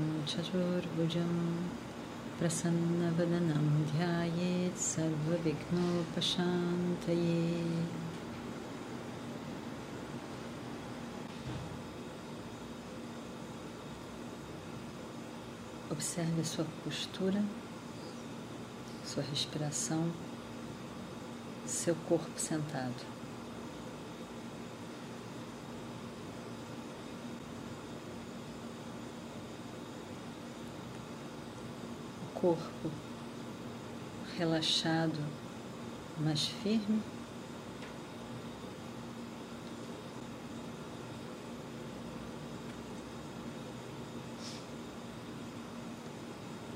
चतुर्भुजं प्रसन्नवदनं ध्यायेत् सर्वविघ्नोपशान्तये Observe a sua postura, sua respiração, seu corpo sentado. Corpo relaxado, mas firme.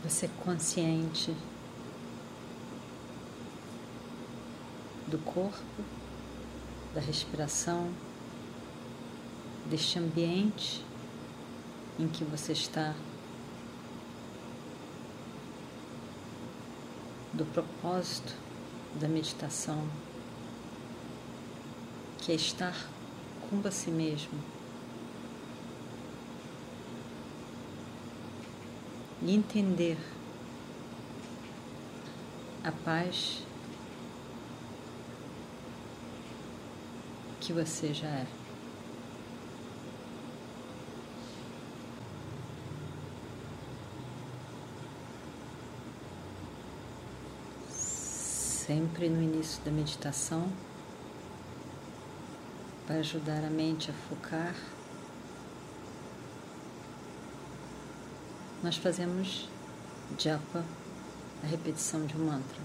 Você consciente do corpo, da respiração, deste ambiente em que você está do propósito da meditação, que é estar com você mesmo. E entender a paz que você já é. Sempre no início da meditação, para ajudar a mente a focar, nós fazemos japa, a repetição de um mantra.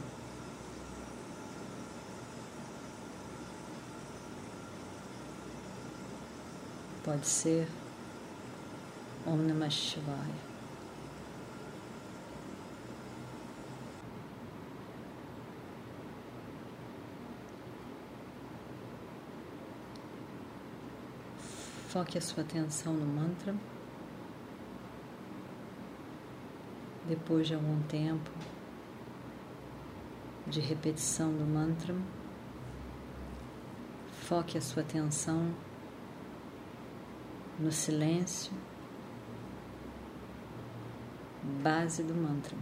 Pode ser Om Namah Shivaya. Foque a sua atenção no mantra. Depois de algum tempo de repetição do mantra, foque a sua atenção no silêncio, base do mantra.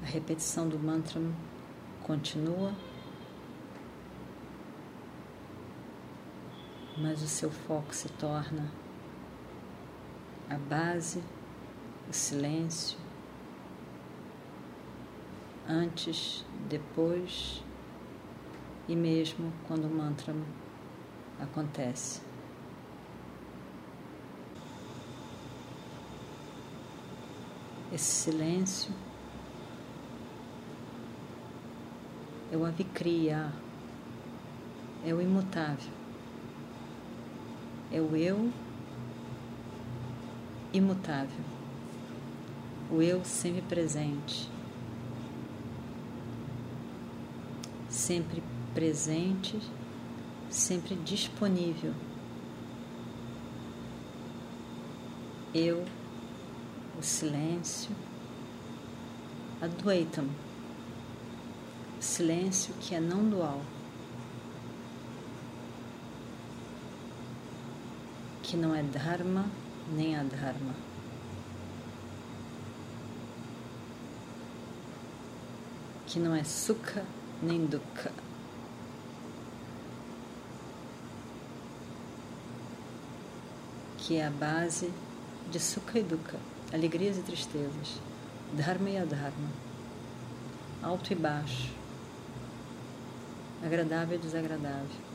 A repetição do mantra continua, mas o seu foco se torna a base, o silêncio, antes, depois e mesmo quando o mantra acontece. Esse silêncio é o avikriya, é o imutável, é o eu imutável, o eu sempre presente, sempre presente, sempre disponível. Eu, o silêncio, Advaitam silêncio que é não dual, que não é dharma nem adharma. Que não é sukha nem dukkha. Que é a base de sukha e dukkha, alegrias e tristezas, dharma e adharma, alto e baixo, agradável e desagradável.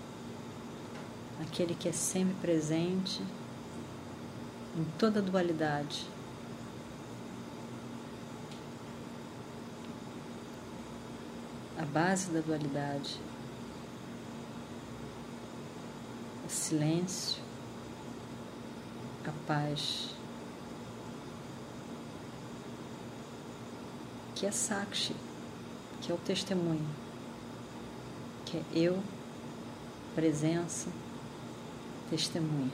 Aquele que é sempre presente em toda dualidade. A base da dualidade. O silêncio, a paz, que é Sakshi, que é o testemunho, que é eu, presença, testemunha.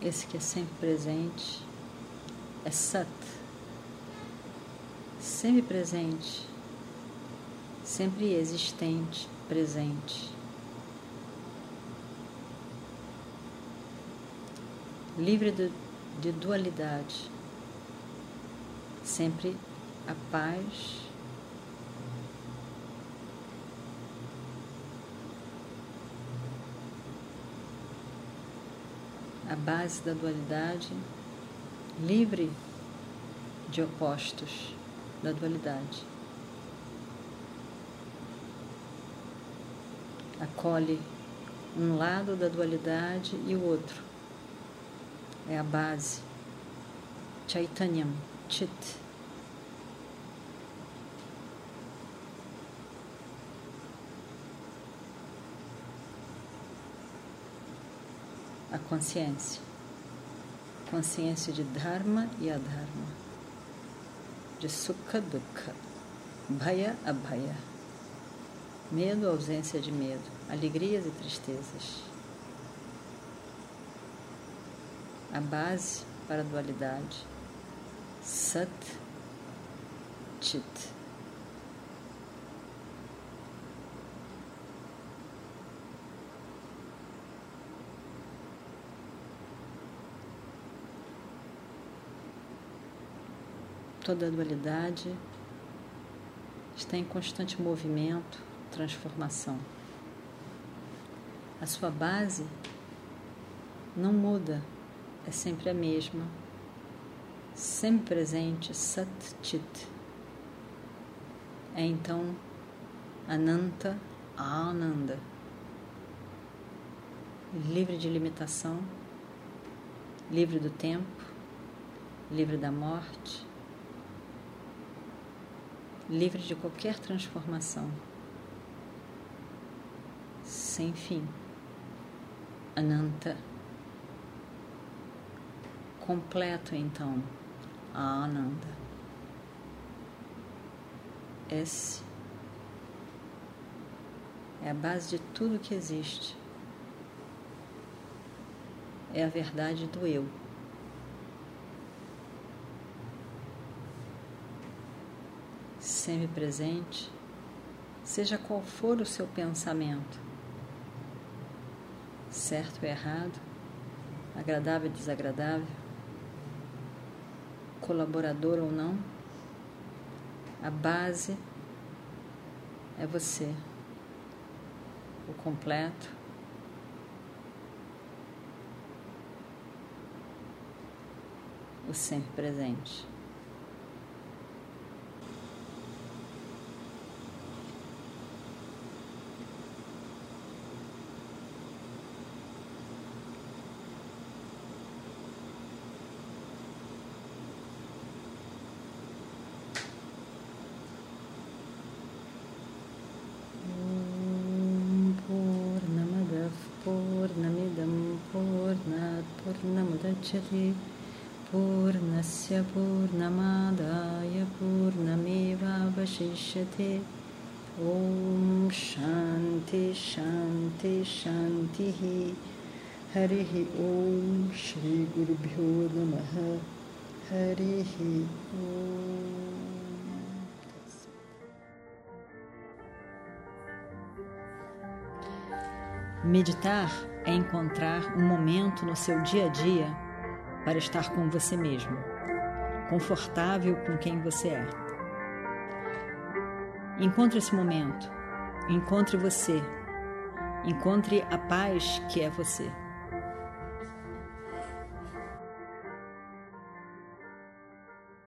Esse que é sempre presente é Sat, sempre presente, sempre existente, presente. Livre de, de dualidade, sempre a paz. A base da dualidade, livre de opostos da dualidade. Acolhe um lado da dualidade e o outro. É a base. Chaitanyam, Chit. A consciência. Consciência de Dharma e Adharma. De Sukha Dukha. Bhaya Abhaya. Medo, ausência de medo. Alegrias e tristezas. A base para a dualidade. Sat Chit. Toda a dualidade está em constante movimento, transformação. A sua base não muda, é sempre a mesma, sempre presente, Sat Chit. É então Ananta Ananda, livre de limitação, livre do tempo, livre da morte livre de qualquer transformação, sem fim. Ananta. Completo então a Ananda. Esse é a base de tudo que existe. É a verdade do eu. semi-presente, seja qual for o seu pensamento, certo ou errado, agradável ou desagradável, colaborador ou não, a base é você, o completo. O sempre presente. पूर्णमुदच्छति पूर्णस्य पूर्णमादाय पूर्णमेवावशिष्यते ॐ शान्ति शान्ति शान्तिः हरिः ॐ श्रीगुरुभ्यो नमः हरिः ॐ Meditar é encontrar um momento no seu dia a dia para estar com você mesmo, confortável com quem você é. Encontre esse momento, encontre você, encontre a paz que é você.